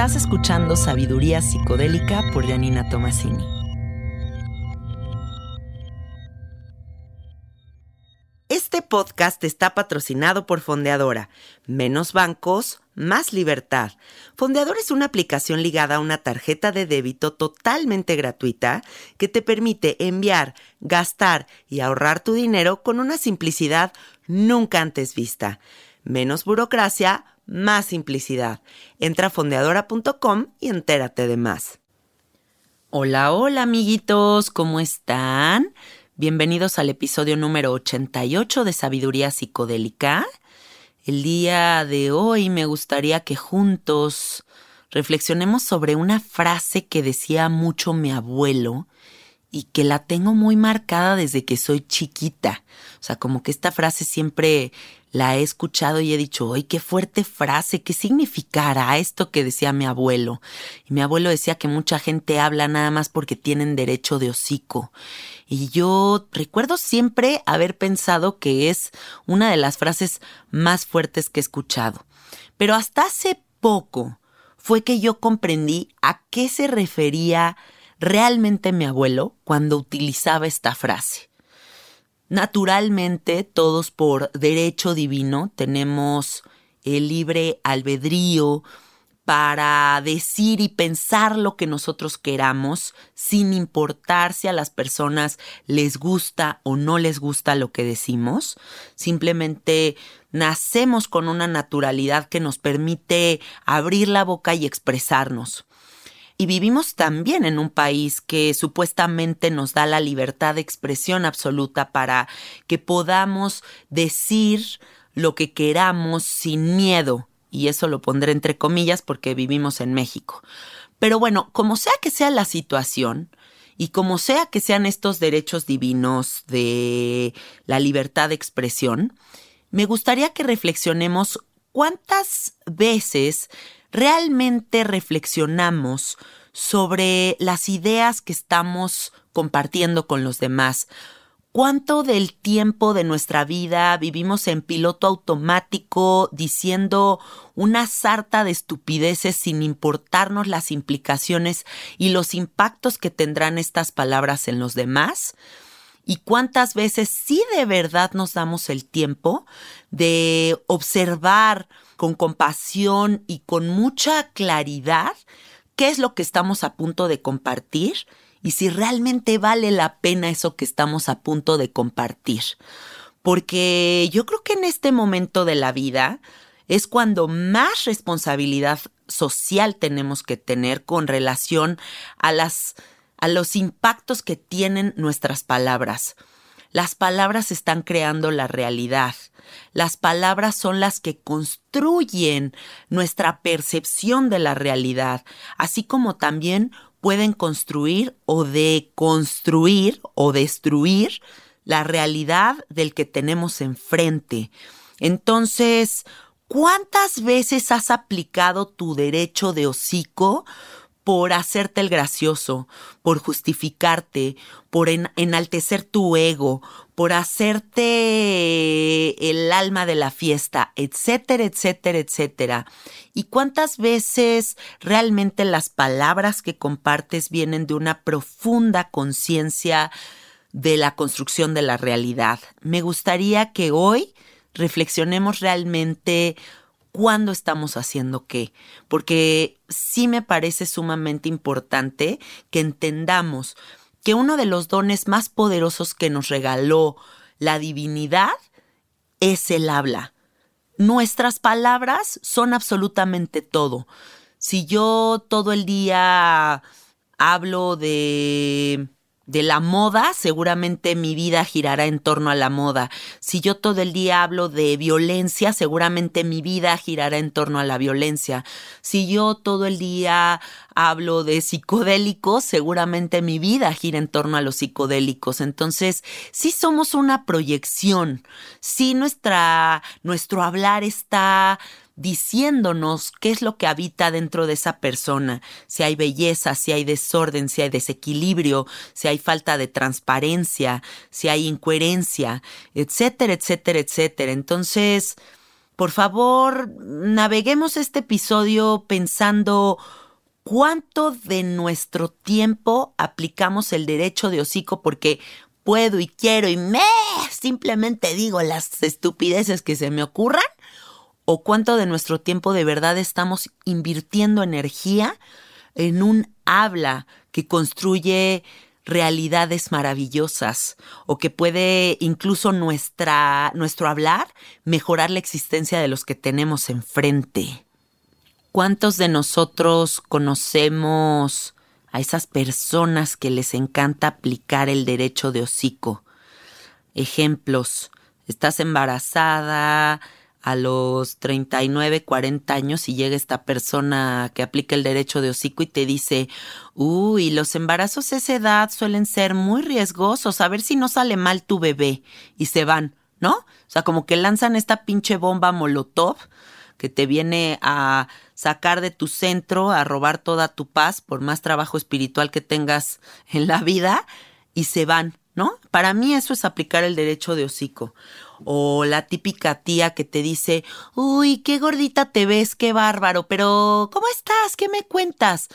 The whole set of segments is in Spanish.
Estás escuchando Sabiduría Psicodélica por Janina Tomasini. Este podcast está patrocinado por Fondeadora. Menos bancos, más libertad. Fondeadora es una aplicación ligada a una tarjeta de débito totalmente gratuita que te permite enviar, gastar y ahorrar tu dinero con una simplicidad nunca antes vista. Menos burocracia, más simplicidad. Entra a fondeadora.com y entérate de más. Hola, hola amiguitos, ¿cómo están? Bienvenidos al episodio número 88 de Sabiduría Psicodélica. El día de hoy me gustaría que juntos reflexionemos sobre una frase que decía mucho mi abuelo y que la tengo muy marcada desde que soy chiquita. O sea, como que esta frase siempre la he escuchado y he dicho, ¡ay, qué fuerte frase! ¿Qué significará esto que decía mi abuelo? Y mi abuelo decía que mucha gente habla nada más porque tienen derecho de hocico. Y yo recuerdo siempre haber pensado que es una de las frases más fuertes que he escuchado. Pero hasta hace poco fue que yo comprendí a qué se refería realmente mi abuelo cuando utilizaba esta frase. Naturalmente, todos por derecho divino tenemos el libre albedrío para decir y pensar lo que nosotros queramos sin importar si a las personas les gusta o no les gusta lo que decimos. Simplemente nacemos con una naturalidad que nos permite abrir la boca y expresarnos. Y vivimos también en un país que supuestamente nos da la libertad de expresión absoluta para que podamos decir lo que queramos sin miedo. Y eso lo pondré entre comillas porque vivimos en México. Pero bueno, como sea que sea la situación, y como sea que sean estos derechos divinos de la libertad de expresión, me gustaría que reflexionemos cuántas veces realmente reflexionamos sobre las ideas que estamos compartiendo con los demás. ¿Cuánto del tiempo de nuestra vida vivimos en piloto automático diciendo una sarta de estupideces sin importarnos las implicaciones y los impactos que tendrán estas palabras en los demás? ¿Y cuántas veces sí de verdad nos damos el tiempo de observar con compasión y con mucha claridad qué es lo que estamos a punto de compartir y si realmente vale la pena eso que estamos a punto de compartir? Porque yo creo que en este momento de la vida es cuando más responsabilidad social tenemos que tener con relación a las a los impactos que tienen nuestras palabras. Las palabras están creando la realidad. Las palabras son las que construyen nuestra percepción de la realidad, así como también pueden construir o deconstruir o destruir la realidad del que tenemos enfrente. Entonces, ¿cuántas veces has aplicado tu derecho de hocico por hacerte el gracioso, por justificarte, por enaltecer tu ego, por hacerte el alma de la fiesta, etcétera, etcétera, etcétera. ¿Y cuántas veces realmente las palabras que compartes vienen de una profunda conciencia de la construcción de la realidad? Me gustaría que hoy reflexionemos realmente cuándo estamos haciendo qué, porque sí me parece sumamente importante que entendamos que uno de los dones más poderosos que nos regaló la divinidad es el habla. Nuestras palabras son absolutamente todo. Si yo todo el día hablo de de la moda, seguramente mi vida girará en torno a la moda. Si yo todo el día hablo de violencia, seguramente mi vida girará en torno a la violencia. Si yo todo el día hablo de psicodélicos, seguramente mi vida gira en torno a los psicodélicos. Entonces, sí somos una proyección. Sí nuestra, nuestro hablar está diciéndonos qué es lo que habita dentro de esa persona, si hay belleza, si hay desorden, si hay desequilibrio, si hay falta de transparencia, si hay incoherencia, etcétera, etcétera, etcétera. Entonces, por favor, naveguemos este episodio pensando cuánto de nuestro tiempo aplicamos el derecho de hocico porque puedo y quiero y me simplemente digo las estupideces que se me ocurran o cuánto de nuestro tiempo de verdad estamos invirtiendo energía en un habla que construye realidades maravillosas o que puede incluso nuestra, nuestro hablar mejorar la existencia de los que tenemos enfrente. ¿Cuántos de nosotros conocemos a esas personas que les encanta aplicar el derecho de hocico? Ejemplos, estás embarazada, a los 39, 40 años y llega esta persona que aplica el derecho de hocico y te dice, uy, los embarazos a esa edad suelen ser muy riesgosos, a ver si no sale mal tu bebé. Y se van, ¿no? O sea, como que lanzan esta pinche bomba molotov que te viene a sacar de tu centro, a robar toda tu paz, por más trabajo espiritual que tengas en la vida, y se van, ¿no? Para mí eso es aplicar el derecho de hocico o la típica tía que te dice, uy, qué gordita te ves, qué bárbaro, pero ¿cómo estás? ¿Qué me cuentas?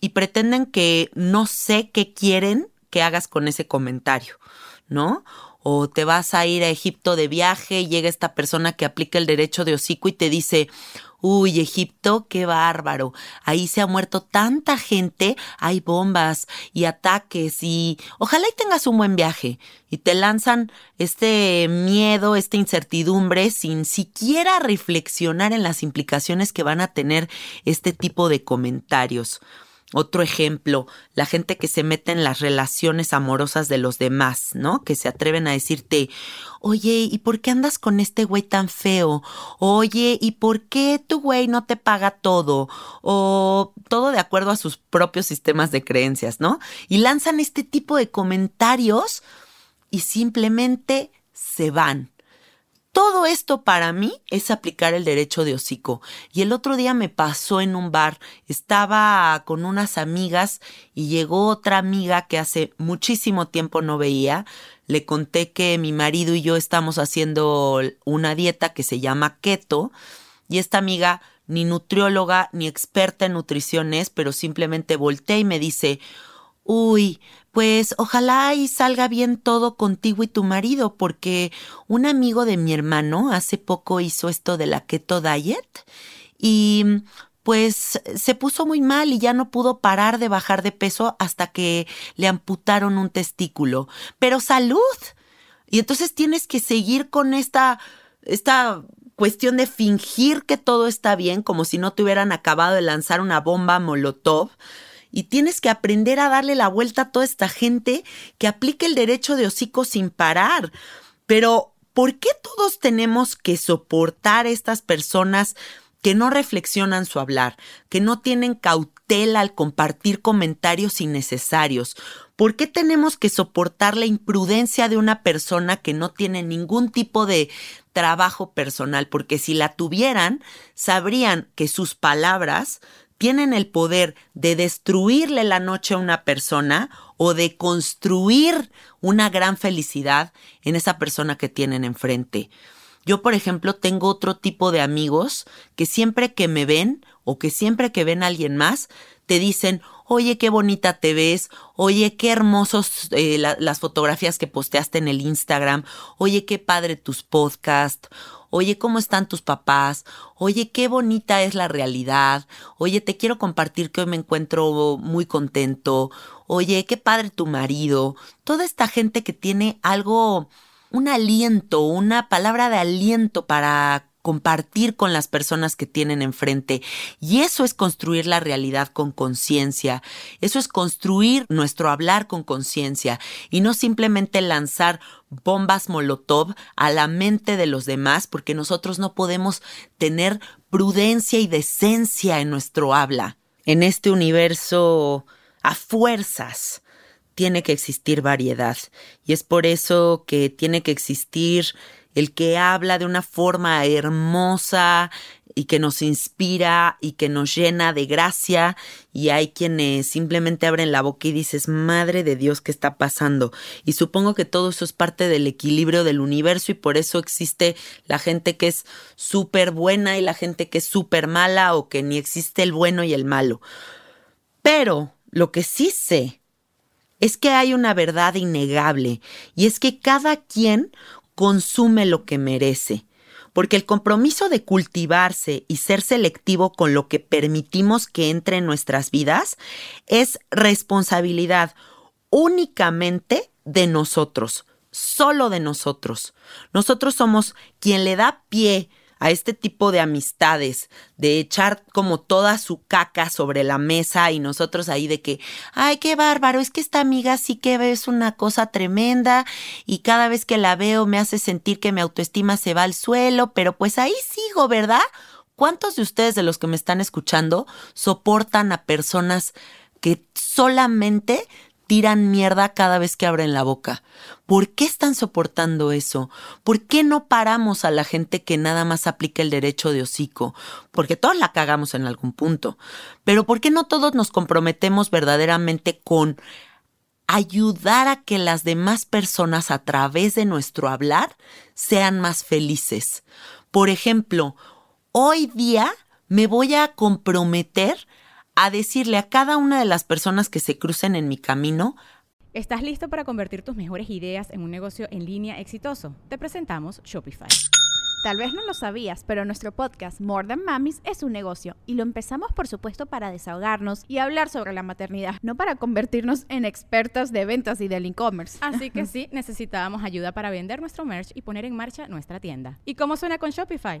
Y pretenden que no sé qué quieren que hagas con ese comentario, ¿no? O te vas a ir a Egipto de viaje y llega esta persona que aplica el derecho de hocico y te dice, Uy, Egipto, qué bárbaro. Ahí se ha muerto tanta gente, hay bombas y ataques y ojalá y tengas un buen viaje. Y te lanzan este miedo, esta incertidumbre sin siquiera reflexionar en las implicaciones que van a tener este tipo de comentarios. Otro ejemplo, la gente que se mete en las relaciones amorosas de los demás, ¿no? Que se atreven a decirte, oye, ¿y por qué andas con este güey tan feo? Oye, ¿y por qué tu güey no te paga todo? O todo de acuerdo a sus propios sistemas de creencias, ¿no? Y lanzan este tipo de comentarios y simplemente se van. Todo esto para mí es aplicar el derecho de hocico. Y el otro día me pasó en un bar. Estaba con unas amigas y llegó otra amiga que hace muchísimo tiempo no veía. Le conté que mi marido y yo estamos haciendo una dieta que se llama keto. Y esta amiga ni nutrióloga ni experta en nutrición es, pero simplemente volteé y me dice, uy, pues ojalá y salga bien todo contigo y tu marido, porque un amigo de mi hermano hace poco hizo esto de la keto diet y pues se puso muy mal y ya no pudo parar de bajar de peso hasta que le amputaron un testículo. Pero salud. Y entonces tienes que seguir con esta, esta cuestión de fingir que todo está bien, como si no te hubieran acabado de lanzar una bomba molotov y tienes que aprender a darle la vuelta a toda esta gente que aplique el derecho de hocico sin parar. Pero, ¿por qué todos tenemos que soportar a estas personas que no reflexionan su hablar, que no tienen cautela al compartir comentarios innecesarios? ¿Por qué tenemos que soportar la imprudencia de una persona que no tiene ningún tipo de trabajo personal? Porque si la tuvieran, sabrían que sus palabras tienen el poder de destruirle la noche a una persona o de construir una gran felicidad en esa persona que tienen enfrente. Yo, por ejemplo, tengo otro tipo de amigos que siempre que me ven o que siempre que ven a alguien más, te dicen, oye, qué bonita te ves, oye, qué hermosos eh, las fotografías que posteaste en el Instagram, oye, qué padre tus podcasts, oye, ¿cómo están tus papás? Oye, qué bonita es la realidad. Oye, te quiero compartir que hoy me encuentro muy contento. Oye, qué padre tu marido. Toda esta gente que tiene algo, un aliento, una palabra de aliento para compartir con las personas que tienen enfrente. Y eso es construir la realidad con conciencia. Eso es construir nuestro hablar con conciencia y no simplemente lanzar bombas molotov a la mente de los demás porque nosotros no podemos tener prudencia y decencia en nuestro habla. En este universo a fuerzas tiene que existir variedad y es por eso que tiene que existir el que habla de una forma hermosa y que nos inspira y que nos llena de gracia y hay quienes simplemente abren la boca y dices, madre de Dios, ¿qué está pasando? Y supongo que todo eso es parte del equilibrio del universo y por eso existe la gente que es súper buena y la gente que es súper mala o que ni existe el bueno y el malo. Pero lo que sí sé es que hay una verdad innegable y es que cada quien consume lo que merece, porque el compromiso de cultivarse y ser selectivo con lo que permitimos que entre en nuestras vidas es responsabilidad únicamente de nosotros, solo de nosotros. Nosotros somos quien le da pie a este tipo de amistades, de echar como toda su caca sobre la mesa y nosotros ahí de que, ay, qué bárbaro, es que esta amiga sí que es una cosa tremenda y cada vez que la veo me hace sentir que mi autoestima se va al suelo, pero pues ahí sigo, ¿verdad? ¿Cuántos de ustedes de los que me están escuchando soportan a personas que solamente tiran mierda cada vez que abren la boca. ¿Por qué están soportando eso? ¿Por qué no paramos a la gente que nada más aplica el derecho de hocico? Porque todos la cagamos en algún punto. Pero ¿por qué no todos nos comprometemos verdaderamente con ayudar a que las demás personas a través de nuestro hablar sean más felices? Por ejemplo, hoy día me voy a comprometer a decirle a cada una de las personas que se crucen en mi camino, ¿Estás listo para convertir tus mejores ideas en un negocio en línea exitoso? Te presentamos Shopify. Tal vez no lo sabías, pero nuestro podcast More Than Mamis es un negocio y lo empezamos por supuesto para desahogarnos y hablar sobre la maternidad, no para convertirnos en expertas de ventas y del e-commerce. Así que sí, necesitábamos ayuda para vender nuestro merch y poner en marcha nuestra tienda. ¿Y cómo suena con Shopify?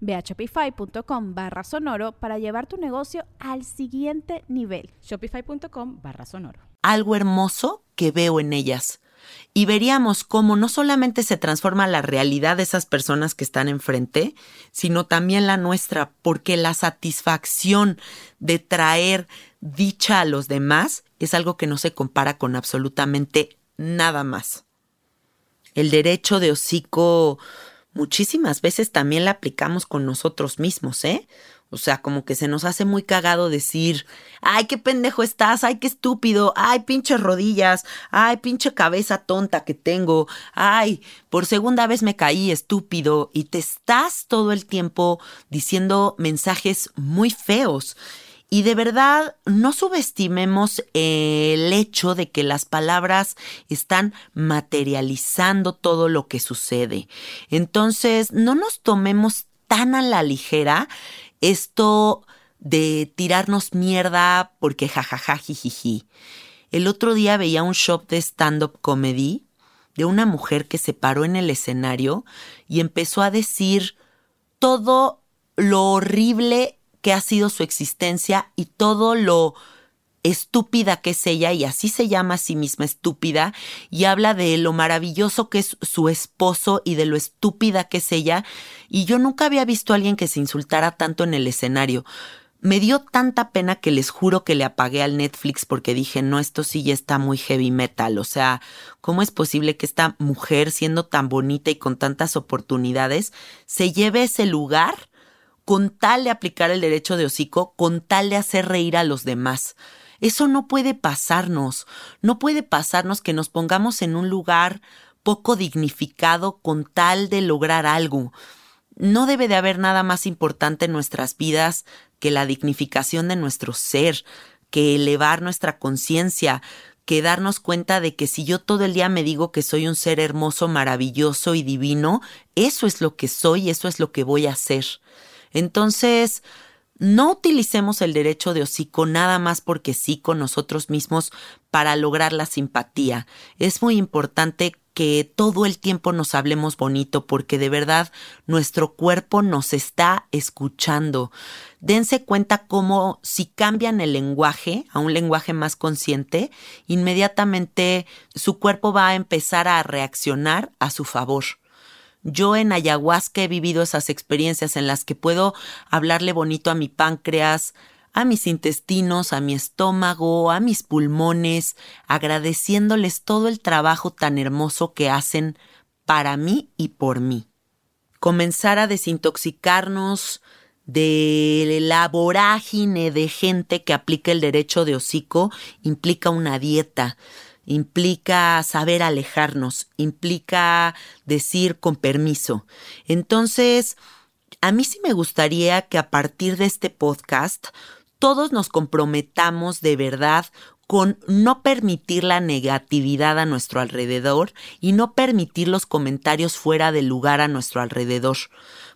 Ve a shopify.com barra sonoro para llevar tu negocio al siguiente nivel. Shopify.com barra sonoro. Algo hermoso que veo en ellas. Y veríamos cómo no solamente se transforma la realidad de esas personas que están enfrente, sino también la nuestra, porque la satisfacción de traer dicha a los demás es algo que no se compara con absolutamente nada más. El derecho de hocico muchísimas veces también la aplicamos con nosotros mismos, ¿eh? O sea, como que se nos hace muy cagado decir, ay, qué pendejo estás, ay, qué estúpido, ay, pinches rodillas, ay, pinche cabeza tonta que tengo, ay, por segunda vez me caí estúpido y te estás todo el tiempo diciendo mensajes muy feos. Y de verdad, no subestimemos el hecho de que las palabras están materializando todo lo que sucede. Entonces, no nos tomemos tan a la ligera esto de tirarnos mierda porque jajaja jijiji. El otro día veía un show de stand-up comedy de una mujer que se paró en el escenario y empezó a decir todo lo horrible que ha sido su existencia y todo lo estúpida que es ella, y así se llama a sí misma estúpida, y habla de lo maravilloso que es su esposo y de lo estúpida que es ella, y yo nunca había visto a alguien que se insultara tanto en el escenario. Me dio tanta pena que les juro que le apagué al Netflix porque dije, no, esto sí ya está muy heavy metal. O sea, ¿cómo es posible que esta mujer, siendo tan bonita y con tantas oportunidades, se lleve ese lugar con tal de aplicar el derecho de hocico, con tal de hacer reír a los demás. Eso no puede pasarnos, no puede pasarnos que nos pongamos en un lugar poco dignificado con tal de lograr algo. no debe de haber nada más importante en nuestras vidas que la dignificación de nuestro ser, que elevar nuestra conciencia, que darnos cuenta de que si yo todo el día me digo que soy un ser hermoso, maravilloso y divino, eso es lo que soy, eso es lo que voy a hacer. Entonces, no utilicemos el derecho de hocico nada más porque sí con nosotros mismos para lograr la simpatía. Es muy importante que todo el tiempo nos hablemos bonito porque de verdad nuestro cuerpo nos está escuchando. Dense cuenta cómo si cambian el lenguaje a un lenguaje más consciente, inmediatamente su cuerpo va a empezar a reaccionar a su favor. Yo en ayahuasca he vivido esas experiencias en las que puedo hablarle bonito a mi páncreas, a mis intestinos, a mi estómago, a mis pulmones, agradeciéndoles todo el trabajo tan hermoso que hacen para mí y por mí. Comenzar a desintoxicarnos de la vorágine de gente que aplica el derecho de hocico implica una dieta implica saber alejarnos, implica decir con permiso. Entonces, a mí sí me gustaría que a partir de este podcast todos nos comprometamos de verdad con no permitir la negatividad a nuestro alrededor y no permitir los comentarios fuera de lugar a nuestro alrededor.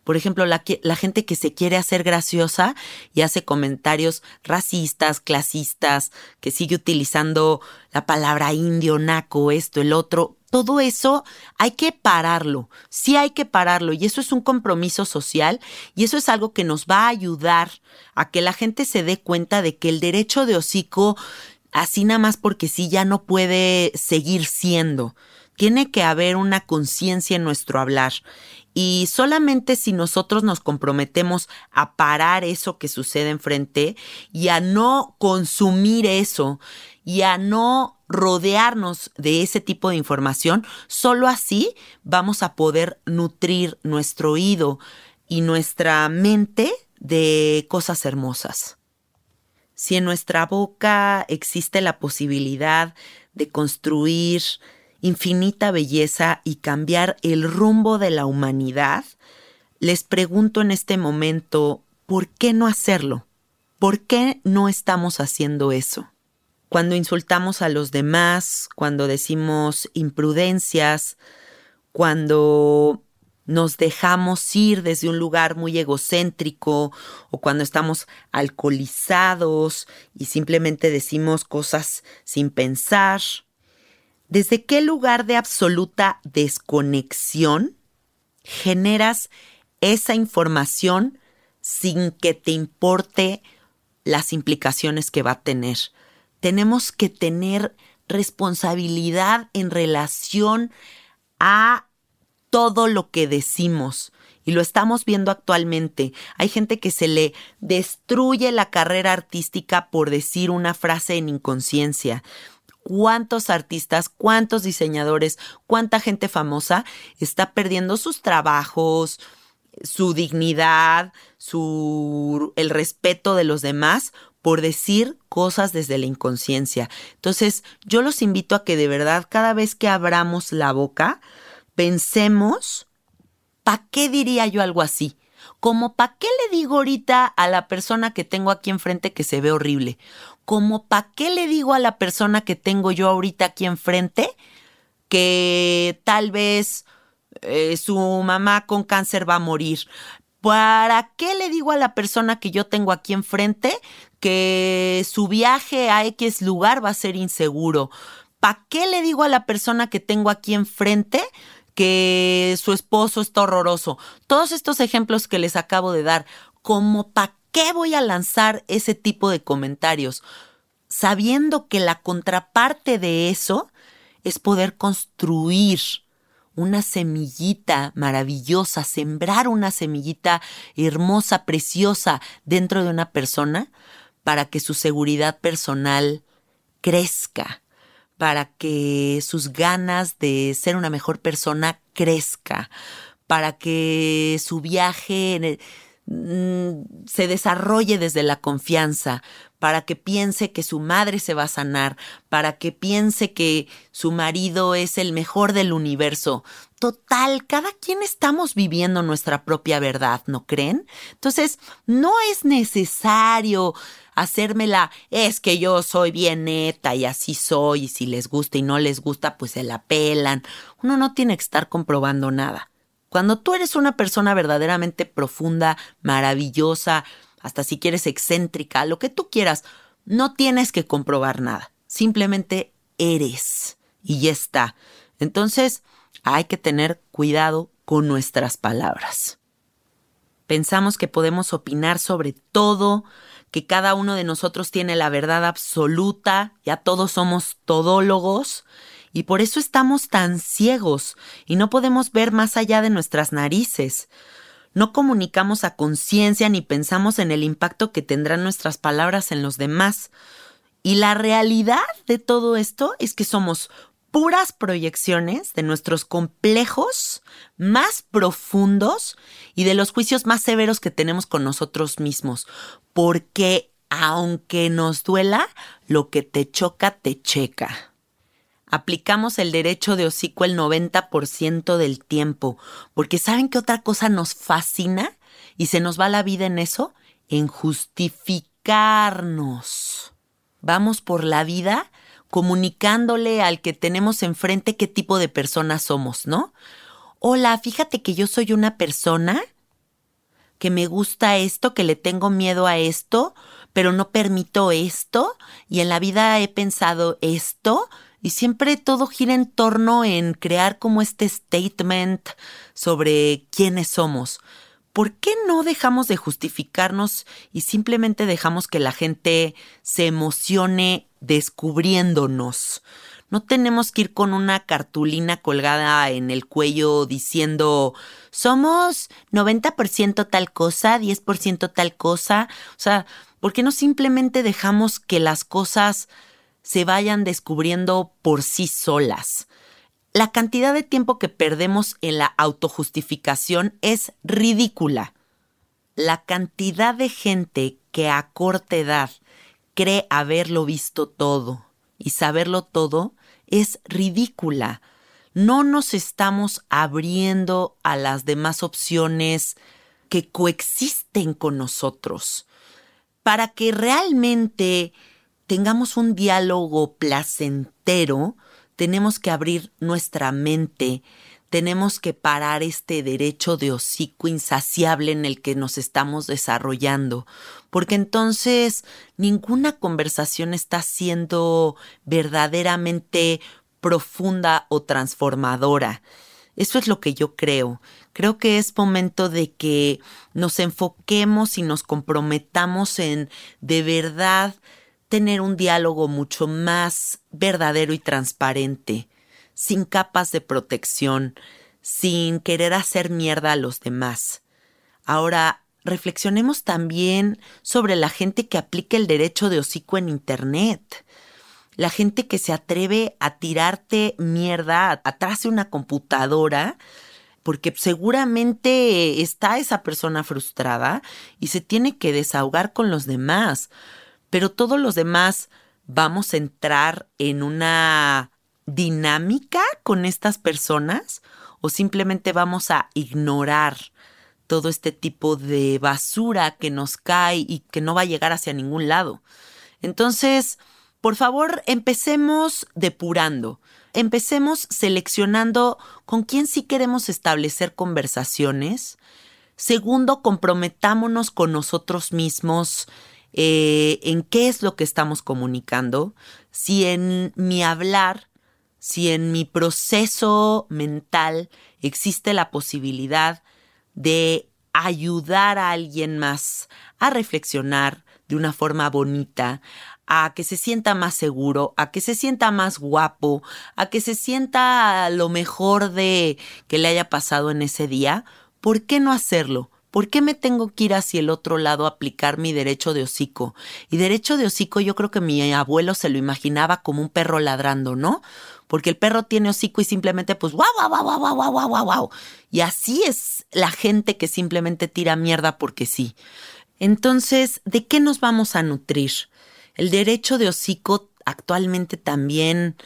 Por ejemplo, la, gente que se quiere hacer graciosa y hace comentarios racistas, clasistas, que sigue utilizando la palabra indio, naco, esto, el otro. Todo eso hay que pararlo, sí hay que pararlo y eso es un compromiso social y eso es algo que nos va a ayudar a que la gente se dé cuenta de que el derecho de hocico, así nada más porque sí, ya no puede seguir siendo. Tiene que haber una conciencia en nuestro hablar y solamente si nosotros nos comprometemos a parar eso que sucede enfrente y a no consumir eso y a no rodearnos de ese tipo de información, solo así vamos a poder nutrir nuestro oído y nuestra mente de cosas hermosas. Si en nuestra boca existe la posibilidad de construir infinita belleza y cambiar el rumbo de la humanidad, les pregunto en este momento, ¿por qué no hacerlo? ¿Por qué no estamos haciendo eso? Cuando insultamos a los demás, cuando decimos imprudencias, cuando nos dejamos ir desde un lugar muy egocéntrico o cuando estamos alcoholizados y simplemente decimos cosas sin pensar, ¿Desde qué lugar de absoluta desconexión generas esa información sin que te importe las implicaciones que va a tener? Tenemos que tener responsabilidad en relación a todo lo que decimos. Y lo estamos viendo actualmente. Hay gente que se le destruye la carrera artística por decir una frase en inconsciencia cuántos artistas, cuántos diseñadores, cuánta gente famosa está perdiendo sus trabajos, su dignidad, su el respeto de los demás por decir cosas desde la inconsciencia. Entonces, yo los invito a que de verdad cada vez que abramos la boca, pensemos, ¿para qué diría yo algo así? Como, ¿para qué le digo ahorita a la persona que tengo aquí enfrente que se ve horrible? Como para qué le digo a la persona que tengo yo ahorita aquí enfrente que tal vez eh, su mamá con cáncer va a morir. ¿Para qué le digo a la persona que yo tengo aquí enfrente que su viaje a X lugar va a ser inseguro? ¿Para qué le digo a la persona que tengo aquí enfrente que su esposo está horroroso? Todos estos ejemplos que les acabo de dar, como para qué voy a lanzar ese tipo de comentarios? Sabiendo que la contraparte de eso es poder construir una semillita maravillosa, sembrar una semillita hermosa, preciosa dentro de una persona para que su seguridad personal crezca, para que sus ganas de ser una mejor persona crezca, para que su viaje se desarrolle desde la confianza para que piense que su madre se va a sanar, para que piense que su marido es el mejor del universo. Total, cada quien estamos viviendo nuestra propia verdad, ¿no creen? Entonces, no es necesario hacérmela, es que yo soy bien neta y así soy, y si les gusta y no les gusta, pues se la pelan. Uno no tiene que estar comprobando nada. Cuando tú eres una persona verdaderamente profunda, maravillosa, hasta si quieres excéntrica, lo que tú quieras, no tienes que comprobar nada. Simplemente eres y ya está. Entonces, hay que tener cuidado con nuestras palabras. Pensamos que podemos opinar sobre todo, que cada uno de nosotros tiene la verdad absoluta, ya todos somos todólogos, y por eso estamos tan ciegos y no podemos ver más allá de nuestras narices. No comunicamos a conciencia ni pensamos en el impacto que tendrán nuestras palabras en los demás. Y la realidad de todo esto es que somos puras proyecciones de nuestros complejos más profundos y de los juicios más severos que tenemos con nosotros mismos. Porque aunque nos duela, lo que te choca, te checa aplicamos el derecho de hocico el 90% del tiempo, porque ¿saben qué otra cosa nos fascina? Y se nos va la vida en eso, en justificarnos. Vamos por la vida comunicándole al que tenemos enfrente qué tipo de persona somos, ¿no? Hola, fíjate que yo soy una persona que me gusta esto, que le tengo miedo a esto, pero no permito esto, y en la vida he pensado esto, y siempre todo gira en torno en crear como este statement sobre quiénes somos. ¿Por qué no dejamos de justificarnos y simplemente dejamos que la gente se emocione descubriéndonos? No tenemos que ir con una cartulina colgada en el cuello diciendo somos 90% tal cosa, 10% tal cosa. O sea, ¿por qué no simplemente dejamos que las cosas se vayan descubriendo por sí solas. La cantidad de tiempo que perdemos en la autojustificación es ridícula. La cantidad de gente que a corta edad cree haberlo visto todo y saberlo todo es ridícula. No nos estamos abriendo a las demás opciones que coexisten con nosotros. Para que realmente tengamos un diálogo placentero, tenemos que abrir nuestra mente, tenemos que parar este derecho de hocico insaciable en el que nos estamos desarrollando, porque entonces ninguna conversación está siendo verdaderamente profunda o transformadora. Eso es lo que yo creo. Creo que es momento de que nos enfoquemos y nos comprometamos en de verdad tener un diálogo mucho más verdadero y transparente, sin capas de protección, sin querer hacer mierda a los demás. Ahora, reflexionemos también sobre la gente que aplica el derecho de hocico en Internet. La gente que se atreve a tirarte mierda atrás de una computadora porque seguramente está esa persona frustrada y se tiene que desahogar con los demás pero todos los demás vamos a entrar en una dinámica con estas personas o simplemente vamos a ignorar todo este tipo de basura que nos cae y que no va a llegar hacia ningún lado. Entonces, por favor, empecemos depurando. Empecemos seleccionando con quién sí queremos establecer conversaciones. Segundo, comprometámonos con nosotros mismos eh, en qué es lo que estamos comunicando, si en mi hablar, si en mi proceso mental existe la posibilidad de ayudar a alguien más a reflexionar de una forma bonita, a que se sienta más seguro, a que se sienta más guapo, a que se sienta lo mejor de que le haya pasado en ese día, ¿por qué no hacerlo? ¿Por qué me tengo que ir hacia el otro lado a aplicar mi derecho de hocico? Y derecho de hocico yo creo que mi abuelo se lo imaginaba como un perro ladrando, ¿no? Porque el perro tiene hocico y simplemente pues guau, guau, guau, guau, guau, guau, guau, guau. Y así es la gente que simplemente tira mierda porque sí. Entonces, ¿de qué nos vamos a nutrir? El derecho de hocico actualmente también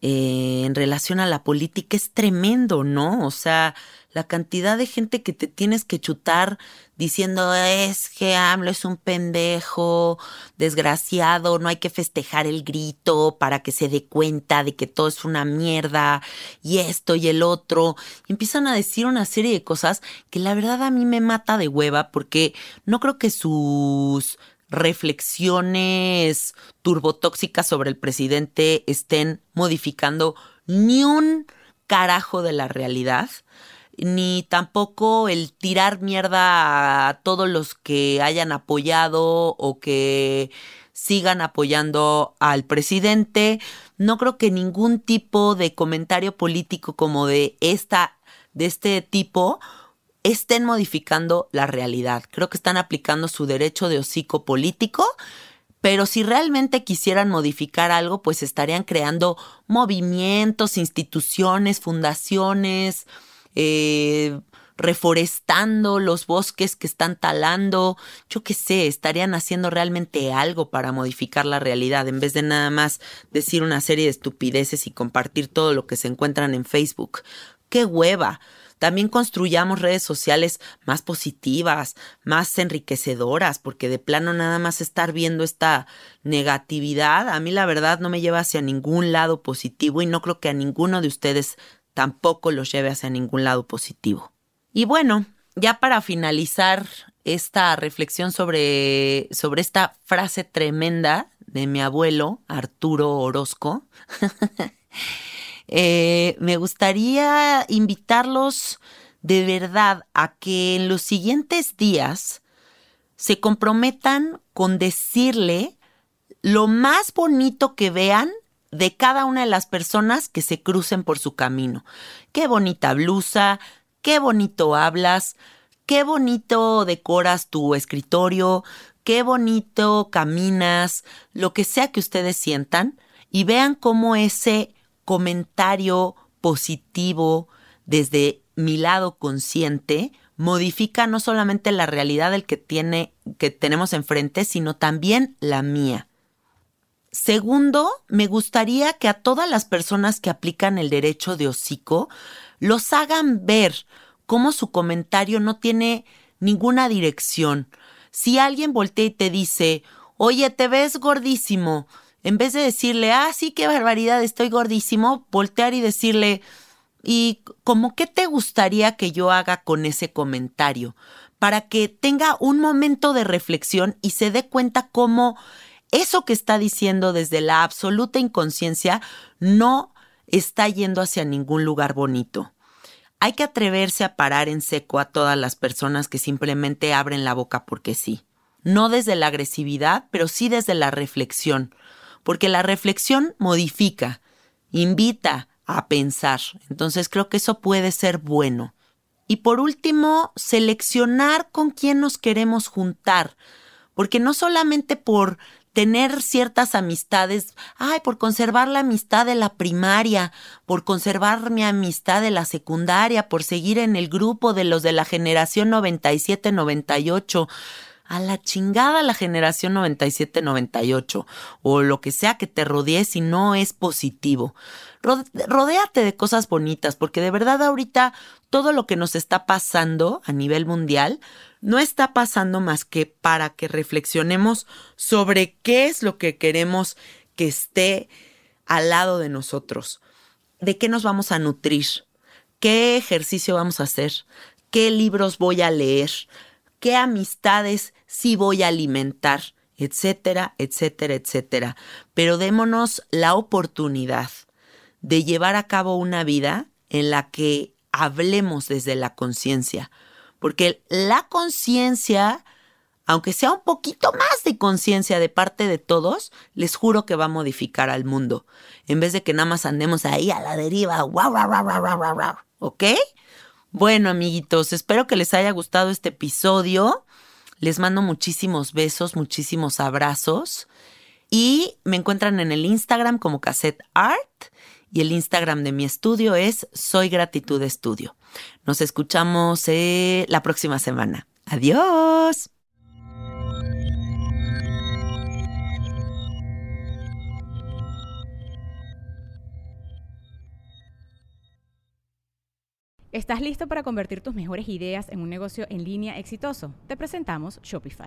eh, en relación a la política es tremendo, ¿no? O sea, la cantidad de gente que te tienes que chutar diciendo es que AMLO es un pendejo, desgraciado, no hay que festejar el grito para que se dé cuenta de que todo es una mierda y esto y el otro. empiezan a decir una serie de cosas que la verdad a mí me mata de hueva porque no creo que sus reflexiones turbotóxicas sobre el presidente estén modificando ni un carajo de la realidad ni tampoco el tirar mierda a todos los que hayan apoyado o que sigan apoyando al presidente. No creo que ningún tipo de comentario político como de esta de este tipo estén modificando la realidad. Creo que están aplicando su derecho de hocico político, pero si realmente quisieran modificar algo, pues estarían creando movimientos, instituciones, fundaciones, eh, reforestando los bosques que están talando, yo qué sé, estarían haciendo realmente algo para modificar la realidad en vez de nada más decir una serie de estupideces y compartir todo lo que se encuentran en Facebook. ¡Qué hueva! También construyamos redes sociales más positivas, más enriquecedoras, porque de plano nada más estar viendo esta negatividad, a mí la verdad no me lleva hacia ningún lado positivo y no creo que a ninguno de ustedes tampoco los lleve hacia ningún lado positivo. Y bueno, ya para finalizar esta reflexión sobre, sobre esta frase tremenda de mi abuelo, Arturo Orozco, eh, me gustaría invitarlos de verdad a que en los siguientes días se comprometan con decirle lo más bonito que vean de cada una de las personas que se crucen por su camino. Qué bonita blusa, qué bonito hablas, qué bonito decoras tu escritorio, qué bonito caminas, lo que sea que ustedes sientan y vean cómo ese comentario positivo desde mi lado consciente modifica no solamente la realidad del que tiene que tenemos enfrente, sino también la mía. Segundo, me gustaría que a todas las personas que aplican el derecho de hocico los hagan ver cómo su comentario no tiene ninguna dirección. Si alguien voltea y te dice, oye, te ves gordísimo, en vez de decirle, ah, sí, qué barbaridad, estoy gordísimo, voltear y decirle, ¿y cómo qué te gustaría que yo haga con ese comentario? Para que tenga un momento de reflexión y se dé cuenta cómo eso que está diciendo desde la absoluta inconsciencia no está yendo hacia ningún lugar bonito. Hay que atreverse a parar en seco a todas las personas que simplemente abren la boca porque sí. No desde la agresividad, pero sí desde la reflexión, porque la reflexión modifica, invita a pensar. Entonces creo que eso puede ser bueno. Y por último, seleccionar con quién nos queremos juntar, porque no solamente por tener ciertas amistades, ay, por conservar la amistad de la primaria, por conservar mi amistad de la secundaria, por seguir en el grupo de los de la generación 97-98, a la chingada la generación 97-98, o lo que sea que te rodee si no es positivo. Rodéate de cosas bonitas, porque de verdad ahorita todo lo que nos está pasando a nivel mundial no está pasando más que para que reflexionemos sobre qué es lo que queremos que esté al lado de nosotros, de qué nos vamos a nutrir, qué ejercicio vamos a hacer, qué libros voy a leer, qué amistades sí voy a alimentar, etcétera, etcétera, etcétera. Pero démonos la oportunidad de llevar a cabo una vida en la que hablemos desde la conciencia, porque la conciencia, aunque sea un poquito más de conciencia de parte de todos, les juro que va a modificar al mundo. En vez de que nada más andemos ahí a la deriva, ¿ok? Bueno, amiguitos, espero que les haya gustado este episodio. Les mando muchísimos besos, muchísimos abrazos. Y me encuentran en el Instagram como Cassette Art y el Instagram de mi estudio es Soy Gratitud Estudio. Nos escuchamos eh, la próxima semana. Adiós. ¿Estás listo para convertir tus mejores ideas en un negocio en línea exitoso? Te presentamos Shopify.